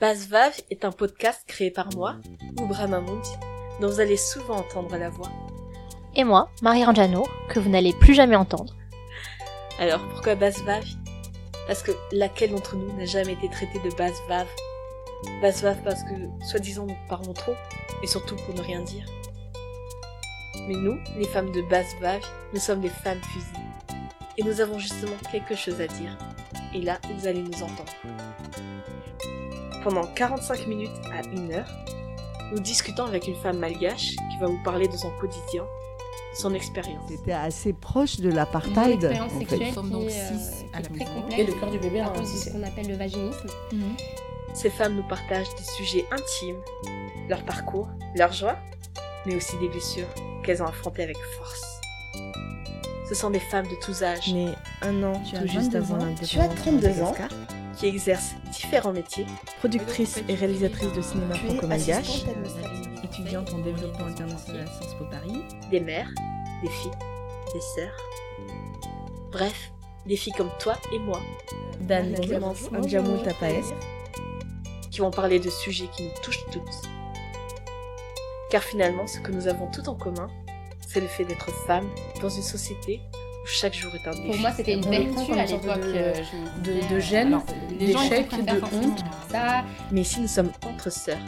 Basvav est un podcast créé par moi, Oubra Mahmoud, dont vous allez souvent entendre la voix. Et moi, Marie Ranjanour, que vous n'allez plus jamais entendre. Alors pourquoi Basvav Parce que laquelle d'entre nous n'a jamais été traitée de Basvav Basvav parce que, soi-disant, nous parlons trop, et surtout pour ne rien dire. Mais nous, les femmes de Basvav, nous sommes des femmes fusées. Et nous avons justement quelque chose à dire. Et là, vous allez nous entendre. Pendant 45 minutes à 1 heure, nous discutons avec une femme malgache qui va vous parler de son quotidien, son expérience. C'était assez proche de l'apartheid. Mon expérience en fait. sexuelle qui donc est, six euh, à la très complexe Et le cœur du bébé, à hein, cause de si ce qu'on appelle le vaginisme. Ces femmes nous partagent des sujets intimes, leur parcours, leurs joies, mais aussi des blessures qu'elles ont affrontées avec force. Ce sont des femmes de tous âges un an Tu as tout juste 22 avant l'indépendance Tu as de 32 ans. Qui exercent différents métiers, Productrice et réalisatrice de cinéma franco-malgache. Étudiante en développement international à Sciences Po Paris. des mères, des filles, des sœurs. Bref, des filles comme toi et moi, Dan Clémence. Anjamou Tapaes. qui vont parler de sujets qui nous touchent toutes. Car finalement, ce que nous avons tout en commun, c'est le fait d'être femmes dans une société chaque jour est un défi. Pour moi, c'était une vertu à l'époque. de- euh, de- de euh, gêne, gens, ils d'échec, de honte. Ça, Mais ici, nous sommes entre sœurs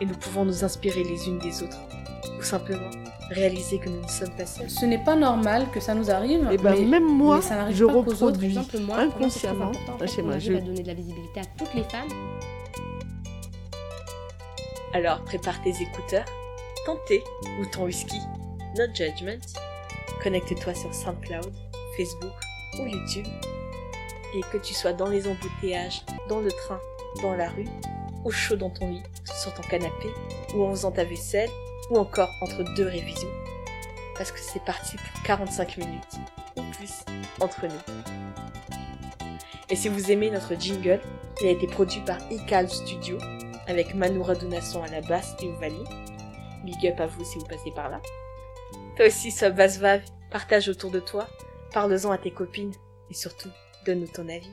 et nous pouvons nous inspirer les unes des autres, ou simplement réaliser que nous ne sommes pas seules. Ce n'est pas normal que ça nous arrive. Et ben mais- même moi, mais ça n'arrive je pas qu'aux autres, reproduis exemple, moi, inconsciemment fait, chez moi. Je à donner de la visibilité à toutes les femmes. Alors prépare tes écouteurs, ton thé ou ton whisky, no judgment. Connecte-toi sur SoundCloud, Facebook ou YouTube. Et que tu sois dans les embouteillages, dans le train, dans la rue, au chaud dans ton lit, sur ton canapé, ou en faisant ta vaisselle, ou encore entre deux révisions. Parce que c'est parti pour 45 minutes, ou plus, entre nous. Et si vous aimez notre jingle, il a été produit par Ical Studio avec Manu Radunasson à la basse et au. Big up à vous si vous passez par là. Toi aussi, sois basse partage autour de toi, parle-en à tes copines et surtout, donne-nous ton avis.